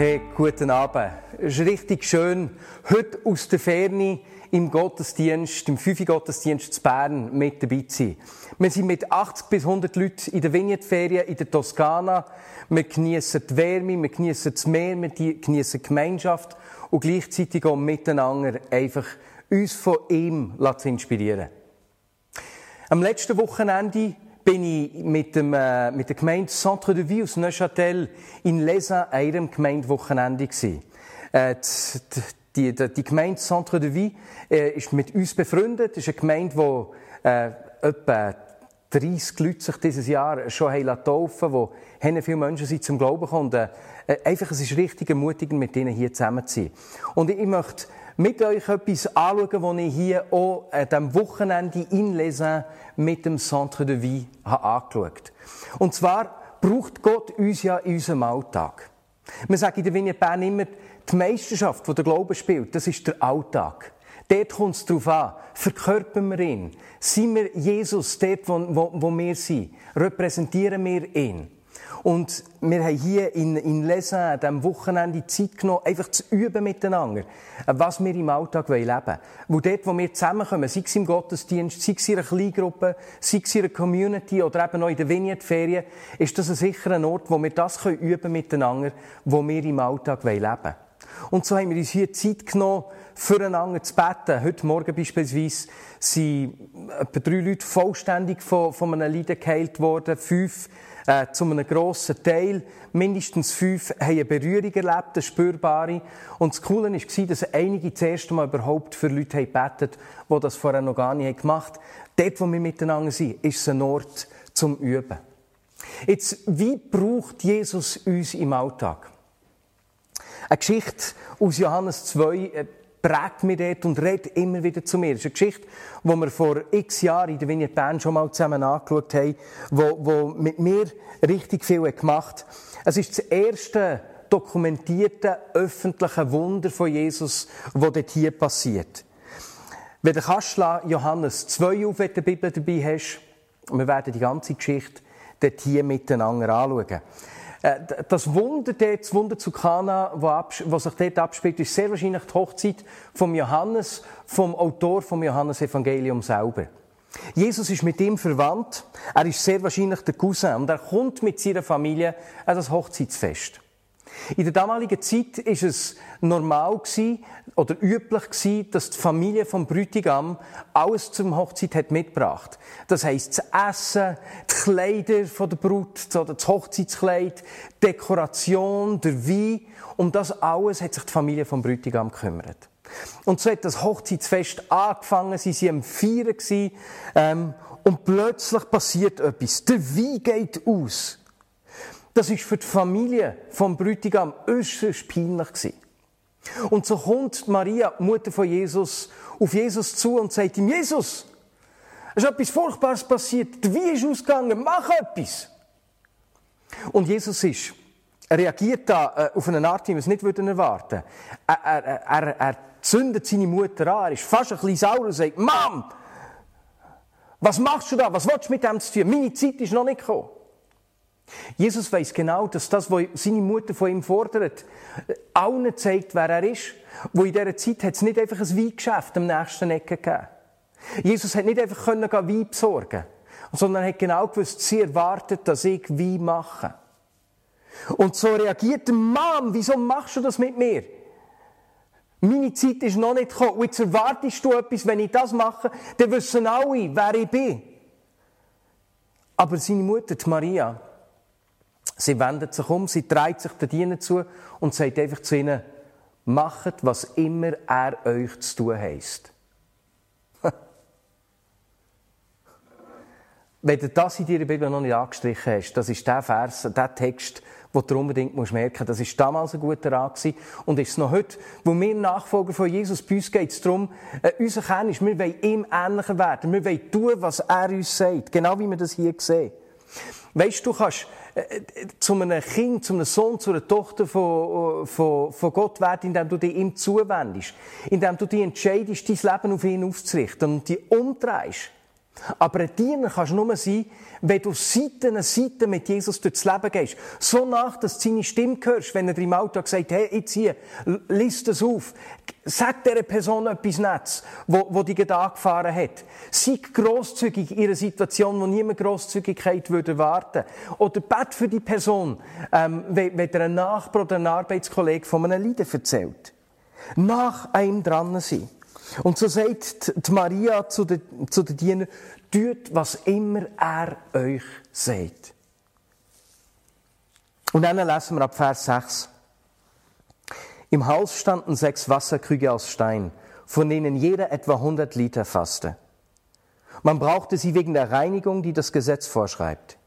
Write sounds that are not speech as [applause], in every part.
Hey, guten Abend. Es ist richtig schön, heute aus der Ferne im Gottesdienst, im Fünfi-Gottesdienst zu Bern mit dabei zu sein. Wir sind mit 80 bis 100 Leuten in der Vineyard-Ferien in der Toskana. Wir genießen die Wärme, wir genießen das Meer, wir genießen die Gemeinschaft und gleichzeitig auch miteinander einfach uns von ihm zu inspirieren. Am letzten Wochenende bin ich mit, dem, äh, mit der Gemeinde Centre de Vie aus Neuchâtel in Lesin an ihrem Gemeindewochenende gewesen. Äh, die, die, die, Gemeinde Centre de Vie äh, ist mit uns befreundet. Das ist eine Gemeinde, wo äh, etwa 30 Leute sich dieses Jahr schon taufen wo viele Menschen sind zum Glauben gekommen. Äh, einfach, es ist richtig ermutigend, mit ihnen hier zusammen zu sein. Und ich möchte mit euch etwas anschauen, was ich hier auch an diesem Wochenende in Lesin mit dem Centre de Vie habe angeschaut. Und zwar braucht Gott uns ja in unserem Alltag. Wir sagen in der Vignette Bern immer, die Meisterschaft, die der Glaube spielt, das ist der Alltag. Dort kommt es darauf an, verkörpern wir ihn. Sind wir Jesus dort, wo, wo, wo wir sind? Repräsentieren wir ihn? Und wir haben hier in, in Lesen, an diesem Wochenende Zeit genommen, einfach zu üben miteinander, was wir im Alltag leben wollen. Wo dort, wo wir zusammenkommen, sei es im Gottesdienst, sei es in einer Kleingruppe, sei es in einer Community oder eben auch in der Vineyard-Ferien, ist das ein sicherer Ort, wo wir das können üben miteinander, wo wir im Alltag leben wollen. Und so haben wir uns hier Zeit genommen, füreinander zu beten. Heute Morgen beispielsweise sind etwa drei Leute vollständig von, von einem Leiden geheilt worden, fünf äh, zu einem grossen Teil. Mindestens fünf haben eine Berührung erlebt, eine spürbare. Und das Coole war, dass einige das erste Mal überhaupt für Leute gebetet haben, die das vorher noch gar nicht gemacht haben. Dort, wo wir miteinander sind, ist es ein Ort zum Üben. Jetzt, wie braucht Jesus uns im Alltag? Eine Geschichte aus Johannes 2 prägt mich dort und redet immer wieder zu mir. Das ist eine Geschichte, die wir vor x Jahren in der Vignette Bern schon mal zusammen angeschaut haben, die mit mir richtig viel gemacht hat. Es ist das erste dokumentierte öffentliche Wunder von Jesus, das dort hier passiert. Wenn du kannst, Johannes 2 auf, die Bibel dabei hast, wir werden die ganze Geschichte dort hier miteinander anschauen. Äh, das Wunder dort, das Wunder zu Kana, was sich dort abspielt, ist sehr wahrscheinlich die Hochzeit vom Johannes, vom Autor vom Johannesevangelium selber. Jesus ist mit ihm verwandt. Er ist sehr wahrscheinlich der Cousin und er kommt mit seiner Familie an das Hochzeitsfest. In der damaligen Zeit ist es normal oder üblich dass die Familie vom Bräutigam alles zum Hochzeit hat mitgebracht. Das heisst, das Essen, die Kleider der Brut, das Hochzeitskleid, Dekoration, der Wein. Um das alles hat sich die Familie vom Bräutigam gekümmert. Und so hat das Hochzeitsfest angefangen, sie waren am Feiern, ähm, und plötzlich passiert etwas. Der Wein geht aus. Das ist für die Familie vom Bräutigam äußerst peinlich gewesen. Und so kommt Maria, Mutter von Jesus, auf Jesus zu und sagt ihm, Jesus, es ist etwas Furchtbares passiert, Wein ist ausgegangen, mach etwas. Und Jesus ist, er reagiert da äh, auf eine Art, die wir es nicht erwarten würden. Er, er, er, er zündet seine Mutter an, er ist fast ein bisschen sauer und sagt, Mom, was machst du da? Was willst du mit dem zu tun? Meine Zeit ist noch nicht gekommen. Jesus weiß genau, dass das, was seine Mutter von ihm fordert, allen zeigt, wer er ist. Wo in dieser Zeit hat es nicht einfach ein Weingeschäft am nächsten Ecke gegeben. Jesus hat nicht einfach können Wein besorgen sondern er hat genau gewusst, sie erwartet, dass ich Wein mache. Und so reagiert der Mann, wieso machst du das mit mir? Meine Zeit ist noch nicht gekommen. Und jetzt erwartest du etwas, wenn ich das mache, dann wissen alle, wer ich bin. Aber seine Mutter, die Maria, Sie wendet sich um, sie dreht sich den Diener zu und sagt einfach zu ihnen, macht, was immer er euch zu tun heisst. [laughs] wenn du das in deiner Bibel noch nicht angestrichen hast, das ist der Vers, der Text, wo du unbedingt musst merken das ist damals ein guter Rat und ist es noch heute, wo wir Nachfolger von Jesus, bei uns geht es darum, äh, unser Kern ist, wir wollen ihm ähnlicher werden, wir wollen tun, was er uns sagt, genau wie wir das hier sehen. Weißt du, du kannst äh, äh, zu einem Kind, zu einem Sohn, zu einer Tochter von, von, von Gott werden, indem du dich ihm zuwendest, indem du dich entscheidest, dein Leben auf ihn aufzurichten und dich umdrehst. Aber ein Diener kannst du nur sein, wenn du Seite an Seite mit Jesus durchs Leben gehst. So nach, dass du seine Stimme hörst, wenn er dir im Alltag sagt, hey, jetzt hier, liest das auf. Sag dieser Person etwas Nettes, wo, wo die Gedanken gefahren hat. Sei grosszügig in einer Situation, wo niemand Grosszügigkeit würde erwarten. Oder bet für die Person, ähm, wenn, wenn dir ein Nachbar oder ein Arbeitskollege von einem Leiden erzählt. Nach einem dran sein. Und so sagt die Maria zu den, zu den Dienern, tut, was immer er euch sagt. Und dann lesen wir ab Vers 6. Im Haus standen sechs Wasserkrüge aus Stein, von denen jeder etwa 100 Liter fasste. Man brauchte sie wegen der Reinigung, die das Gesetz vorschreibt.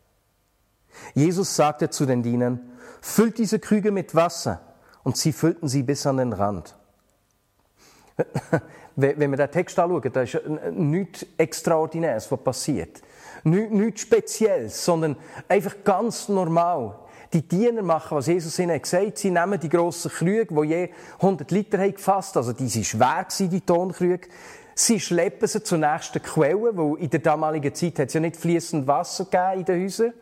Jesus sagte zu den Dienern, füllt diese Krüge mit Wasser, und sie füllten sie bis an den Rand. Wenn wir den Text anschauen, da ist nichts Extraordinäres, was passiert. Nichts Spezielles, sondern einfach ganz normal. Die Diener machen, was Jesus ihnen gesagt hat. Sie nehmen die grossen Krüge, die je 100 Liter haben gefasst, also die sind schwer die Tonkrüge. Sie schleppen sie zur nächsten Quelle, weil in der damaligen Zeit hat es ja nicht fließend Wasser gegeben in den Häusern.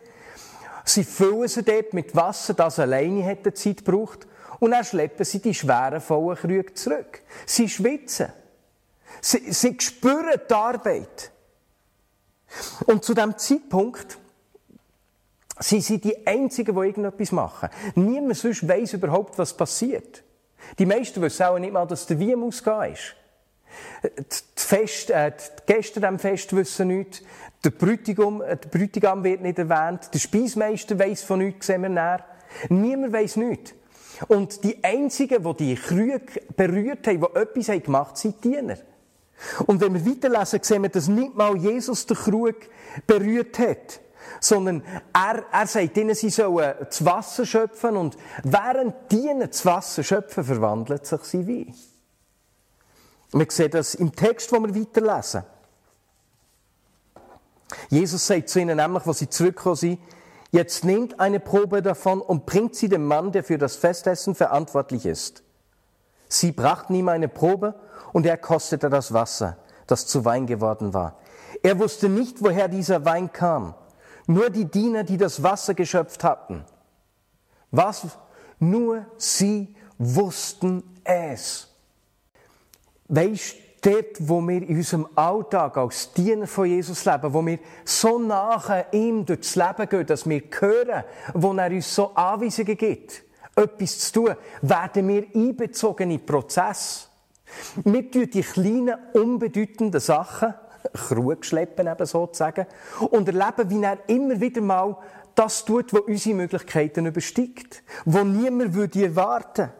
Sie füllen sie dort mit Wasser, das alleine hätte Zeit gebraucht. Und dann schleppen sie die schweren, vollen Krüge zurück. Sie schwitzen. Sie, sie spüren die Arbeit. Und zu dem Zeitpunkt sind sie die Einzigen, die irgendetwas machen. Niemand sonst weiss überhaupt, was passiert. Die meisten wissen auch nicht mal, dass der Wein ausgehen ist. Die, Fest, äh, die Gäste am Fest wissen nichts. Der Bräutigam, äh, der Bräutigam wird nicht erwähnt. Der Speismeister weiss von nichts, sehen wir näher. Niemand weiss nichts. Und die Einzigen, die die Krüge berührt haben, die etwas haben gemacht haben, sind die Diener. Und wenn wir weiterlesen, sehen wir, dass nicht mal Jesus den Krug berührt hat, sondern er, er sagt ihnen, sie sollen das Wasser schöpfen und während die das Wasser schöpfen, verwandelt sich sie wie. Wir sehen das im Text, wo wir weiterlesen. Jesus sagt zu ihnen nämlich, wo sie zurückkommen sind, jetzt nehmt eine Probe davon und bringt sie dem Mann, der für das Festessen verantwortlich ist. Sie brachten ihm eine Probe und er kostete das Wasser, das zu Wein geworden war. Er wusste nicht, woher dieser Wein kam. Nur die Diener, die das Wasser geschöpft hatten. Was? Nur sie wussten es. Weißt dort, wo wir in unserem Alltag als Diener von Jesus leben, wo wir so nahe ihm durchs Leben gehen, dass wir hören, wo er uns so Anweisungen gibt, etwas zu tun, werden wir einbezogen in Prozess. Wir tun die kleinen, unbedeutenden Sachen, Krug schleppen eben sozusagen, und erleben, wie er immer wieder mal das tut, was unsere Möglichkeiten übersteigt, wo niemand würde erwarten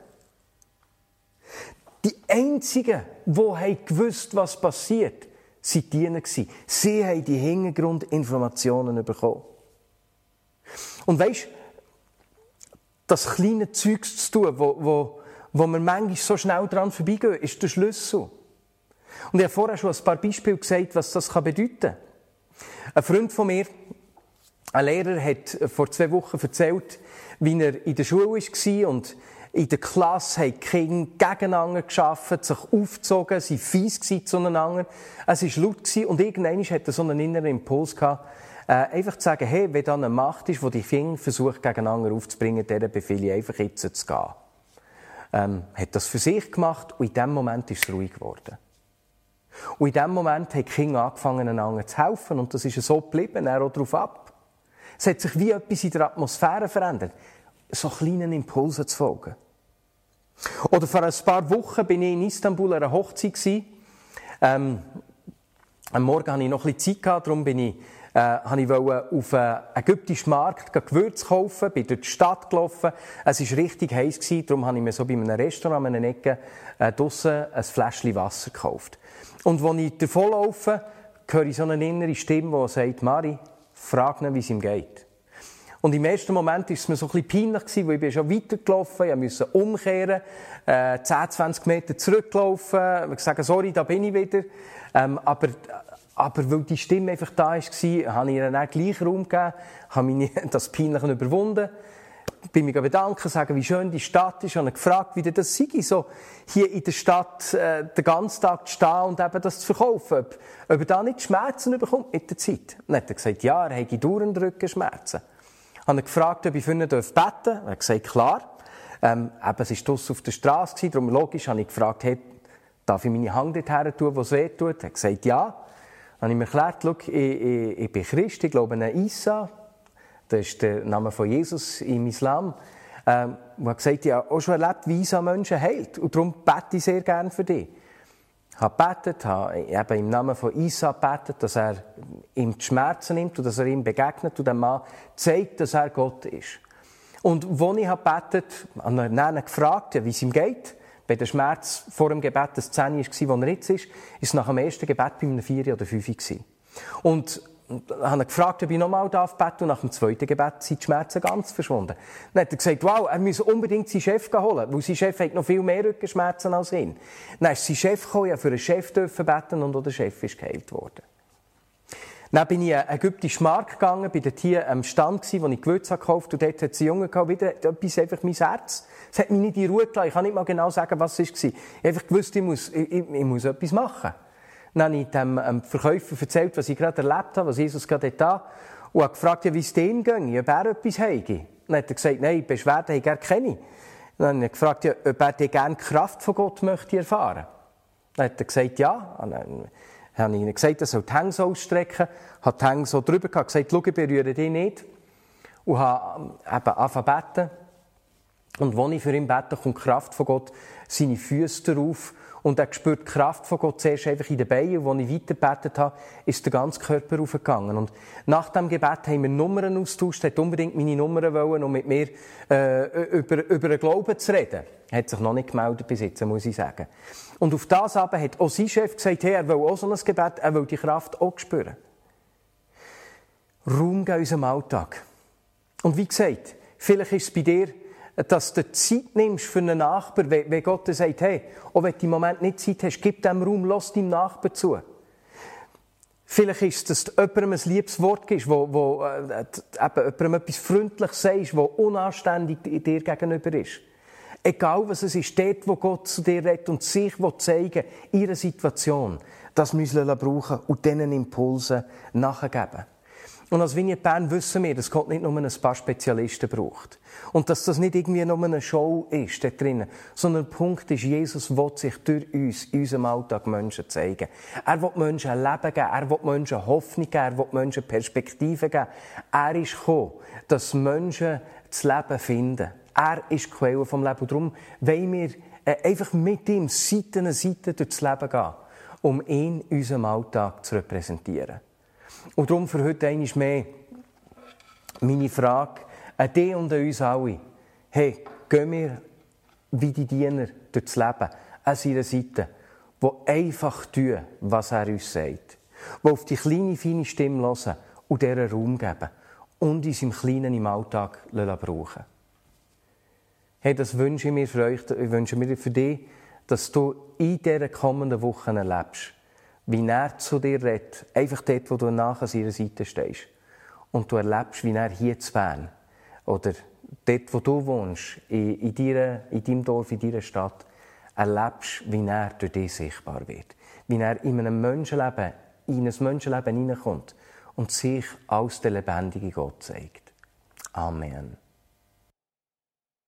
Die Einzigen, die gewusst was passiert, sind die Diener Sie haben die Hintergrundinformationen bekommen. Und weisst, das kleine Zeugs zu tun, wo, wo wo wir manchmal so schnell dran vorbeigehen, ist der Schlüssel. Und ich habe vorher schon ein paar Beispiele gesagt, was das bedeuten kann. Ein Freund von mir, ein Lehrer, hat vor zwei Wochen erzählt, wie er in der Schule war und in der Klasse haben die Kinder gegeneinander geschafft, sich aufgezogen, sie fies zueinander. Es war laut und irgendwann hat er so einen inneren Impuls gehabt, äh, einfach zu sagen, hey, wenn da eine Macht ist, die die Finger versucht, gegeneinander aufzubringen, der befehle ich einfach jetzt zu gehen ähm, hat das für sich gemacht und in dem Moment ist es ruhig geworden. Und in dem Moment haben die Kinder angefangen, einander zu helfen und das ist so geblieben, er auch darauf ab. Es hat sich wie etwas in der Atmosphäre verändert, so kleinen Impulsen zu folgen. Oder vor ein paar Wochen bin ich in Istanbul an einer Hochzeit. Ähm, am Morgen hatte ich noch ein bisschen Zeit, gehabt, darum bin ich äh, ich wollte auf einen ägyptischen Markt Gewürze kaufen, bin durch die Stadt gelaufen. Es war richtig heiß, gewesen, darum habe ich mir so bei einem Restaurant an einer Ecke äh, draussen ein Fläschchen Wasser gekauft. Und als ich davon laufe, höre ich so eine innere Stimme, die sagt, Mari, frag ihn, wie es ihm geht. Und im ersten Moment war es mir so ein bisschen peinlich, gewesen, weil ich bin schon weitergelaufen, ich musste umkehren, äh, 10, 20 Meter zurücklaufen, sagen, sorry, da bin ich wieder. Ähm, aber, aber weil die Stimme einfach da war, habe ich ihr dann gleich Raum gegeben, habe meine, [laughs] das Peinliche überwunden, bin mich bedanken, sagen, wie schön die Stadt ist, und habe gefragt, wie das sei, so hier in der Stadt äh, den ganzen Tag zu stehen und eben das zu verkaufen, ob, ob er da nicht Schmerzen bekommt mit der Zeit. Und dann hat er gesagt, ja, er hätte dauernd Rückenschmerzen habe gefragt, ob ich für ihn beten darf. Er hat gesagt, klar. Ähm, eben, es war draussen auf der Straße, darum logisch habe ich gefragt, hey, darf ich meine Hand dort her tun, wo es weh tut? Er hat gesagt, ja. Dann habe ich mir erklärt, ich, ich, ich bin Christ, ich glaube an Isa. Das ist der Name von Jesus im Islam. Ähm, und er hat gesagt, ich habe auch schon erlebt, wie Isa Menschen heilt. Und darum bete ich sehr gerne für dich habe gebetet, habe eben im Namen von Isa gebetet, dass er ihm die Schmerzen nimmt und dass er ihm begegnet und dem Mann zeigt, dass er Gott ist. Und als ich habe gebetet, habe ich ihn gefragt, wie es ihm geht. Bei der Schmerz vor dem Gebet das 10 war, wo er jetzt ist, ist es nach dem ersten Gebet bei einem 4 oder 5 gewesen. Und und dann habe ich gefragt, ob ich nochmal beten darf und nach dem zweiten Gebet sind die Schmerzen ganz verschwunden. Dann hat er gesagt, wow, er muss unbedingt seinen Chef holen, weil sein Chef hat noch viel mehr Rückenschmerzen als ihn. Dann ist sein Chef gekommen, ja für einen Chef dürfen beten und auch der Chef ist geheilt worden. Dann bin ich in einen ägyptischen Markt gegangen, bin dort hier am Stand gewesen, wo ich Gewürze gekauft und dort hat einen Junge gehabt, wieder etwas einfach mein Herz. Es hat mich nicht in Ruhe gelassen. Ich kann nicht mal genau sagen, was es war. Ich einfach gewusst, ich muss, ich, ich muss etwas machen. Dann habe ich dem ähm, Verkäufer erzählt, was ich gerade erlebt habe, was Jesus gerade da und habe gefragt, wie es dem ging, ob er etwas habe. Dann hat er gesagt, nein, Beschwerden habe ich keine. Dann habe ich gefragt, ob er gerne die Kraft von Gott möchte erfahren. Dann hat er gesagt, ja. Dann habe ich ihm gesagt, er soll die Hänge so ausstrecken, hat die Hänge so drüber gehabt, gesagt, schau, ich berühre dich nicht. Und habe ähm, eben angefangen beten. Und als ich für ihn bete, kommt die Kraft von Gott, seine Füße darauf und er spürt die Kraft von Gott zuerst einfach in den Beinen. Und als ich weitergebetet habe, ist der ganze Körper aufgegangen. Und nach dem Gebet haben wir Nummern austauscht. Er hat unbedingt meine Nummern wollen, um mit mir äh, über, über den Glauben zu reden. Er hat sich noch nicht gemeldet bis jetzt, muss ich sagen. Und auf das aber hat auch sein Chef gesagt, hey, er will auch so ein Gebet, er will die Kraft auch spüren. Raum in unserem Alltag. Und wie gesagt, vielleicht ist es bei dir dass du Zeit nimmst für einen Nachbar, wenn Gott dir sagt, hey, auch wenn du im Moment nicht Zeit hast, gib dem Raum, lass deinem Nachbar zu. Vielleicht ist es, dass du jemandem ein liebes Wort gibst, wo, wo äh, jemandem etwas Freundliches sagst, das unanständig dir gegenüber ist. Egal was es ist, dort, wo Gott zu dir redet und sich zeigen will, ihre Situation, das müssen wir brauchen und diesen Impulsen nachgeben. Und als Vignette Bern wissen wir, dass Gott nicht nur ein paar Spezialisten braucht. Und dass das nicht irgendwie nur eine Show ist, da drinnen. Sondern der Punkt ist, Jesus will sich durch uns, in unserem Alltag Menschen zeigen. Er will Menschen ein Leben geben, er will Menschen Hoffnung geben, er will Menschen Perspektiven geben. Er ist gekommen, dass Menschen das Leben finden. Er ist die Quelle vom Leben. Und darum wollen wir äh, einfach mit ihm Seite an Seite durchs Leben gehen, um ihn in unserem Alltag zu repräsentieren. Und darum für heute einmal mehr meine Frage an dich und an uns alle. Hey, gehen wir wie die Diener durchs Leben an seiner Seite, die einfach tun, was er uns sagt. Die auf die kleine, feine Stimme hören und deren Raum geben und uns im Kleinen im Alltag brauchen Hey, das wünsche ich mir für euch, ich wünsche mir für dich, dass du in dieser kommenden Woche erlebst, wie er zu dir redet, einfach dort, wo du nach an seiner Seite stehst. Und du erlebst, wie er hier zu Bern oder dort, wo du wohnst, in, in, deiner, in deinem Dorf, in deiner Stadt, erlebst, wie er durch dich sichtbar wird. Wie er in einem Menschenleben, in ein Menschenleben hineinkommt und sich als der lebendige Gott zeigt. Amen.